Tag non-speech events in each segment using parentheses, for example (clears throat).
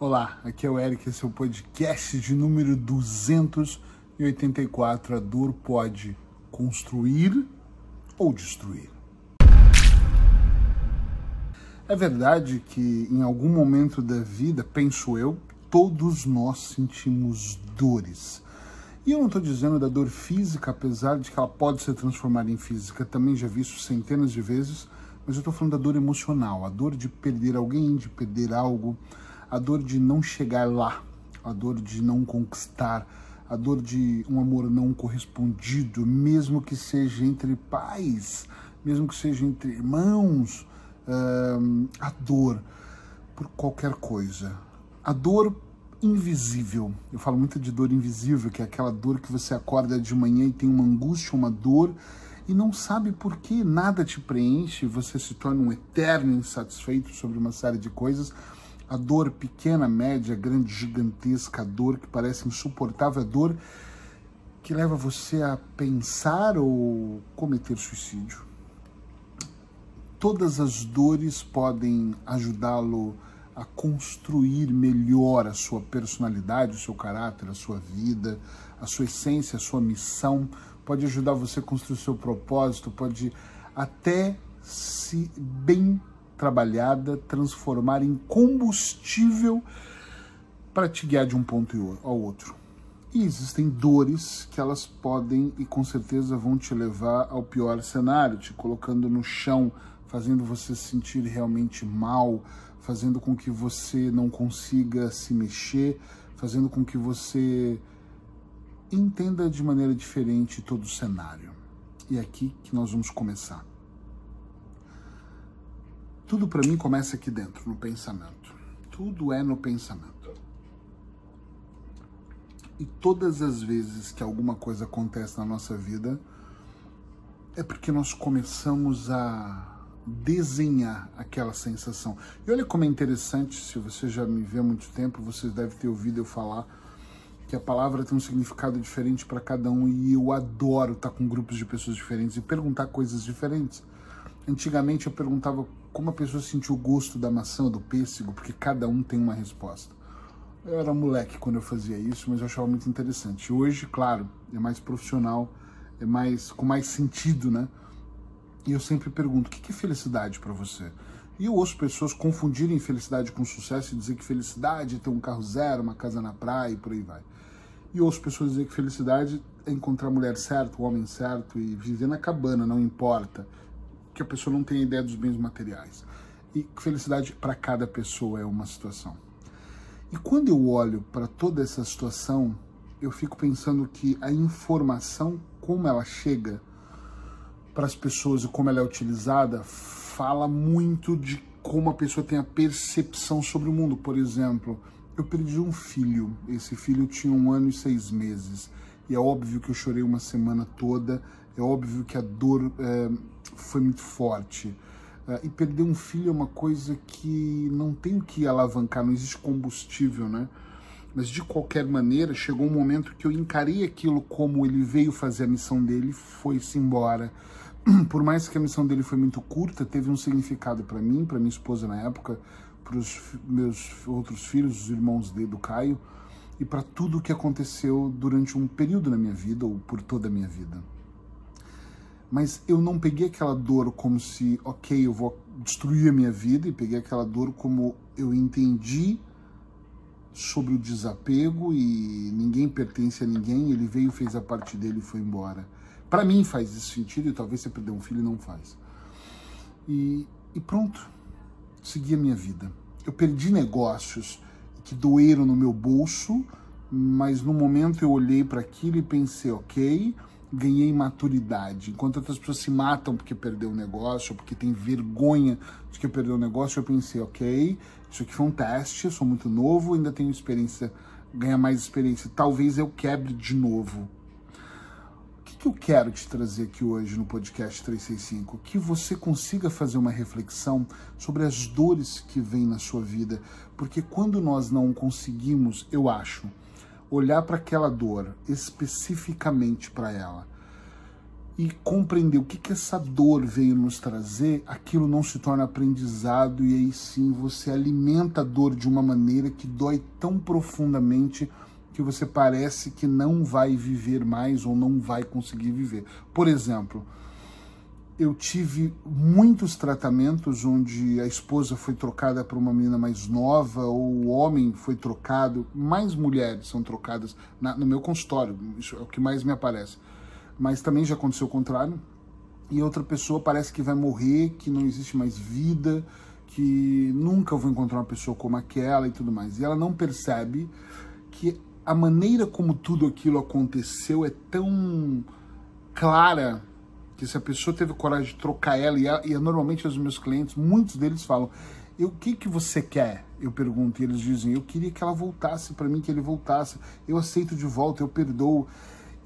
Olá, aqui é o Eric, esse é o podcast de número 284. A dor pode construir ou destruir. É verdade que em algum momento da vida, penso eu, todos nós sentimos dores. E eu não estou dizendo da dor física, apesar de que ela pode ser transformada em física, também já vi isso centenas de vezes, mas eu estou falando da dor emocional, a dor de perder alguém, de perder algo a dor de não chegar lá, a dor de não conquistar, a dor de um amor não correspondido, mesmo que seja entre pais, mesmo que seja entre irmãos, a dor por qualquer coisa. A dor invisível. Eu falo muito de dor invisível, que é aquela dor que você acorda de manhã e tem uma angústia, uma dor e não sabe por que nada te preenche, você se torna um eterno insatisfeito sobre uma série de coisas a dor pequena, média, grande, gigantesca, a dor que parece insuportável, a dor que leva você a pensar ou cometer suicídio. Todas as dores podem ajudá-lo a construir melhor a sua personalidade, o seu caráter, a sua vida, a sua essência, a sua missão, pode ajudar você a construir o seu propósito, pode até se bem trabalhada transformar em combustível para te guiar de um ponto ao outro. E existem dores que elas podem e com certeza vão te levar ao pior cenário, te colocando no chão, fazendo você se sentir realmente mal, fazendo com que você não consiga se mexer, fazendo com que você entenda de maneira diferente todo o cenário. E é aqui que nós vamos começar. Tudo para mim começa aqui dentro, no pensamento. Tudo é no pensamento. E todas as vezes que alguma coisa acontece na nossa vida, é porque nós começamos a desenhar aquela sensação. E olha como é interessante, se você já me vê há muito tempo, você deve ter ouvido eu falar que a palavra tem um significado diferente para cada um e eu adoro estar com grupos de pessoas diferentes e perguntar coisas diferentes. Antigamente eu perguntava como a pessoa sentiu o gosto da maçã ou do pêssego, porque cada um tem uma resposta. Eu era moleque quando eu fazia isso, mas eu achava muito interessante. Hoje, claro, é mais profissional, é mais com mais sentido, né? E eu sempre pergunto: o que é felicidade para você? E eu ouço pessoas confundirem felicidade com sucesso e dizer que felicidade é ter um carro zero, uma casa na praia e por aí vai. E ouço pessoas dizer que felicidade é encontrar a mulher certa, o homem certo e viver na cabana, não importa que a pessoa não tem ideia dos bens materiais. E felicidade para cada pessoa é uma situação. E quando eu olho para toda essa situação, eu fico pensando que a informação, como ela chega para as pessoas e como ela é utilizada, fala muito de como a pessoa tem a percepção sobre o mundo. Por exemplo, eu perdi um filho. Esse filho tinha um ano e seis meses. E é óbvio que eu chorei uma semana toda. É óbvio que a dor é, foi muito forte. Uh, e perder um filho é uma coisa que não tem o que alavancar, não existe combustível, né? Mas de qualquer maneira, chegou um momento que eu encarei aquilo como ele veio fazer a missão dele, foi-se embora. (clears throat) Por mais que a missão dele foi muito curta, teve um significado para mim, para minha esposa na época, para os meus outros filhos, os irmãos dele, do Caio, e para tudo o que aconteceu durante um período na minha vida ou por toda a minha vida mas eu não peguei aquela dor como se, ok, eu vou destruir a minha vida, e peguei aquela dor como eu entendi sobre o desapego e ninguém pertence a ninguém, ele veio, fez a parte dele e foi embora. Para mim faz esse sentido e talvez você perder um filho não faz. E, e pronto, segui a minha vida. Eu perdi negócios que doeram no meu bolso, mas no momento eu olhei para aquilo e pensei, ok, ganhei maturidade. Enquanto outras pessoas se matam porque perdeu o negócio, porque tem vergonha de que perdeu o negócio, eu pensei, ok, isso aqui foi um teste, eu sou muito novo, ainda tenho experiência, ganhar mais experiência, talvez eu quebre de novo. O que, que eu quero te trazer aqui hoje no podcast 365? Que você consiga fazer uma reflexão sobre as dores que vêm na sua vida, porque quando nós não conseguimos, eu acho, olhar para aquela dor especificamente para ela e compreender o que, que essa dor veio nos trazer, aquilo não se torna aprendizado e aí sim você alimenta a dor de uma maneira que dói tão profundamente que você parece que não vai viver mais ou não vai conseguir viver. Por exemplo, eu tive muitos tratamentos onde a esposa foi trocada por uma menina mais nova ou o homem foi trocado, mais mulheres são trocadas na, no meu consultório, isso é o que mais me aparece mas também já aconteceu o contrário. E outra pessoa parece que vai morrer, que não existe mais vida, que nunca vou encontrar uma pessoa como aquela e tudo mais. E ela não percebe que a maneira como tudo aquilo aconteceu é tão clara que se a pessoa teve coragem de trocar ela, e, e normalmente os meus clientes, muitos deles falam, o que que você quer? Eu pergunto, e eles dizem, eu queria que ela voltasse para mim, que ele voltasse, eu aceito de volta, eu perdoo.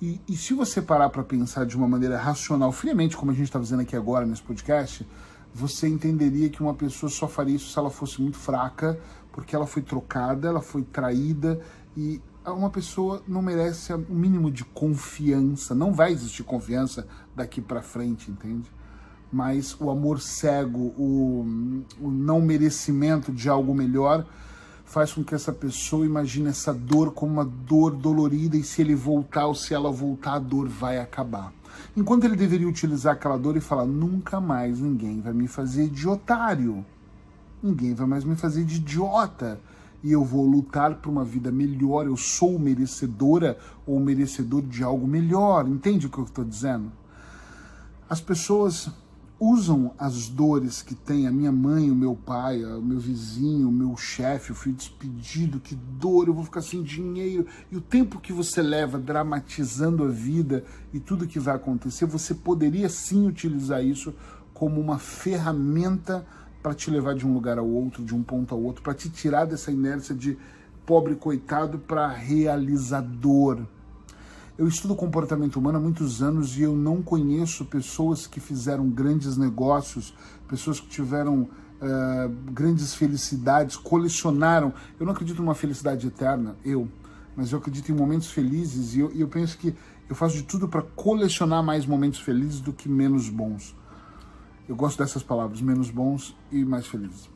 E, e se você parar para pensar de uma maneira racional, friamente, como a gente está fazendo aqui agora nesse podcast, você entenderia que uma pessoa só faria isso se ela fosse muito fraca, porque ela foi trocada, ela foi traída e uma pessoa não merece o mínimo de confiança. Não vai existir confiança daqui para frente, entende? Mas o amor cego, o, o não merecimento de algo melhor faz com que essa pessoa imagine essa dor como uma dor dolorida e se ele voltar ou se ela voltar, a dor vai acabar. Enquanto ele deveria utilizar aquela dor e falar: nunca mais ninguém vai me fazer de otário, ninguém vai mais me fazer de idiota. E eu vou lutar por uma vida melhor, eu sou merecedora ou merecedor de algo melhor. Entende o que eu estou dizendo? As pessoas usam as dores que tem a minha mãe, o meu pai, o meu vizinho, o meu chefe, o filho despedido, que dor, eu vou ficar sem dinheiro. E o tempo que você leva dramatizando a vida e tudo que vai acontecer, você poderia sim utilizar isso como uma ferramenta para te levar de um lugar ao outro, de um ponto ao outro, para te tirar dessa inércia de pobre coitado para realizador. Eu estudo comportamento humano há muitos anos e eu não conheço pessoas que fizeram grandes negócios, pessoas que tiveram uh, grandes felicidades, colecionaram. Eu não acredito numa felicidade eterna, eu, mas eu acredito em momentos felizes e eu, e eu penso que eu faço de tudo para colecionar mais momentos felizes do que menos bons. Eu gosto dessas palavras, menos bons e mais felizes.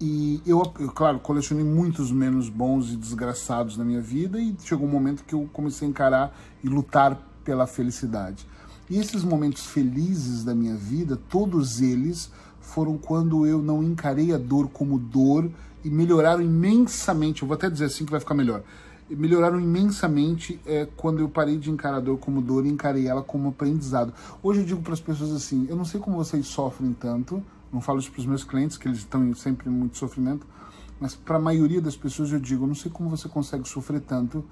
E eu, eu, claro, colecionei muitos menos bons e desgraçados na minha vida e chegou um momento que eu comecei a encarar e lutar pela felicidade. E esses momentos felizes da minha vida, todos eles foram quando eu não encarei a dor como dor e melhoraram imensamente. Eu vou até dizer assim que vai ficar melhor. Melhoraram imensamente é, quando eu parei de encarar a dor como dor e encarei ela como aprendizado. Hoje eu digo para as pessoas assim: eu não sei como vocês sofrem tanto, não falo isso para os meus clientes, que eles estão sempre em muito sofrimento, mas para a maioria das pessoas eu digo, não sei como você consegue sofrer tanto,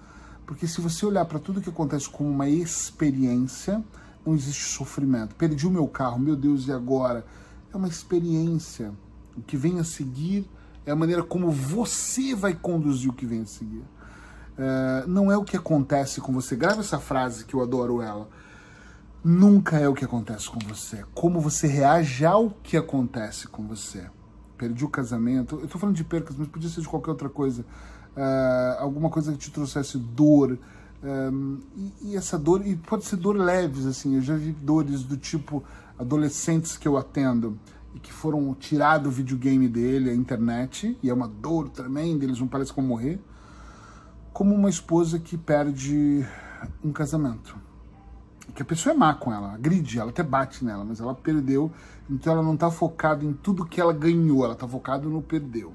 porque se você olhar para tudo que acontece como uma experiência, não existe sofrimento. Perdi o meu carro, meu Deus, e agora? É uma experiência. O que vem a seguir é a maneira como você vai conduzir o que vem a seguir. É, não é o que acontece com você. Grava essa frase que eu adoro ela nunca é o que acontece com você. É como você reage ao que acontece com você. Perdi o casamento. Eu tô falando de percas, mas podia ser de qualquer outra coisa. Uh, alguma coisa que te trouxesse dor. Um, e, e, essa dor, e pode ser dor leves, assim. Eu já vi dores do tipo adolescentes que eu atendo e que foram tirar o videogame dele, a internet, e é uma dor tremenda, eles não parecem como morrer. Como uma esposa que perde um casamento que a pessoa é má com ela, agride ela, até bate nela, mas ela perdeu, então ela não está focada em tudo que ela ganhou, ela está focada no perdeu.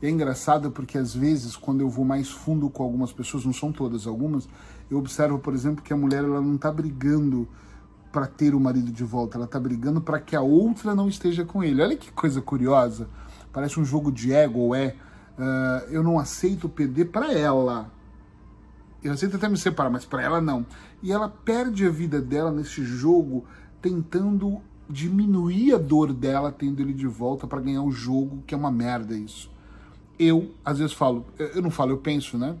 E é engraçado porque às vezes, quando eu vou mais fundo com algumas pessoas, não são todas, algumas, eu observo, por exemplo, que a mulher ela não está brigando para ter o marido de volta, ela está brigando para que a outra não esteja com ele. Olha que coisa curiosa, parece um jogo de ego, ou é, uh, eu não aceito perder para ela, eu aceito até me separar, mas para ela não. E ela perde a vida dela nesse jogo tentando diminuir a dor dela tendo ele de volta para ganhar o jogo, que é uma merda isso. Eu, às vezes falo, eu não falo, eu penso, né?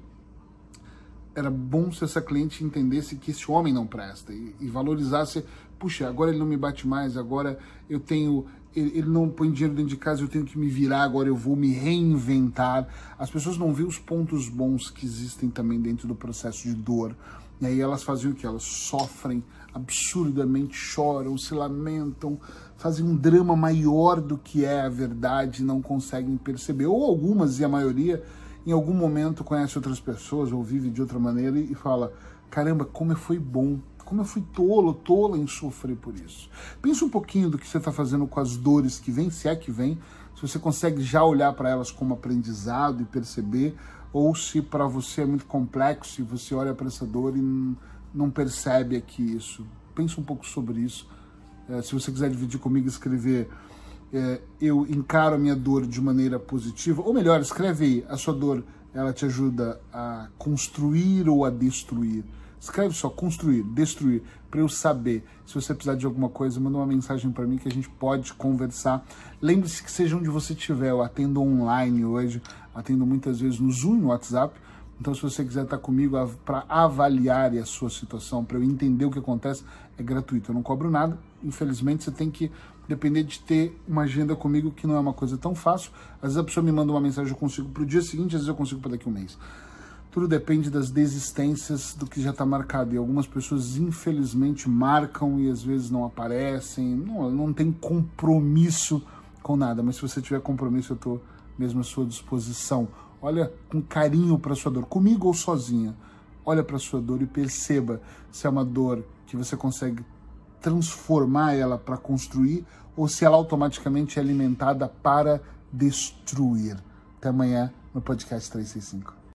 Era bom se essa cliente entendesse que esse homem não presta e, e valorizasse, puxa, agora ele não me bate mais, agora eu tenho ele, ele não põe dinheiro dentro de casa, eu tenho que me virar, agora eu vou me reinventar. As pessoas não veem os pontos bons que existem também dentro do processo de dor. E aí elas fazem o que? Elas sofrem absurdamente choram, se lamentam, fazem um drama maior do que é a verdade, não conseguem perceber. Ou algumas, e a maioria, em algum momento conhece outras pessoas ou vive de outra maneira e fala: caramba, como foi bom, como eu fui tolo, tola em sofrer por isso. Pensa um pouquinho do que você está fazendo com as dores que vêm, se é que vem, se você consegue já olhar para elas como aprendizado e perceber, ou se para você é muito complexo e você olha para essa dor e não percebe aqui isso. Pensa um pouco sobre isso. É, se você quiser dividir comigo, escrever é, eu encaro a minha dor de maneira positiva, ou melhor, escreve aí, a sua dor, ela te ajuda a construir ou a destruir. Escreve só construir, destruir, para eu saber. Se você precisar de alguma coisa, manda uma mensagem para mim que a gente pode conversar. Lembre-se que seja onde você estiver, eu atendo online hoje, atendo muitas vezes no Zoom, no WhatsApp. Então, se você quiser estar comigo para avaliar a sua situação, para eu entender o que acontece, é gratuito. Eu não cobro nada. Infelizmente, você tem que depender de ter uma agenda comigo, que não é uma coisa tão fácil. Às vezes a pessoa me manda uma mensagem, eu consigo para o dia seguinte, às vezes eu consigo para daqui a um mês. Tudo depende das desistências do que já está marcado. E algumas pessoas, infelizmente, marcam e às vezes não aparecem. Não, não tem compromisso com nada. Mas se você tiver compromisso, eu estou mesmo à sua disposição. Olha com carinho para sua dor, comigo ou sozinha. Olha para sua dor e perceba se é uma dor que você consegue transformar ela para construir ou se ela automaticamente é alimentada para destruir. Até amanhã no podcast 365.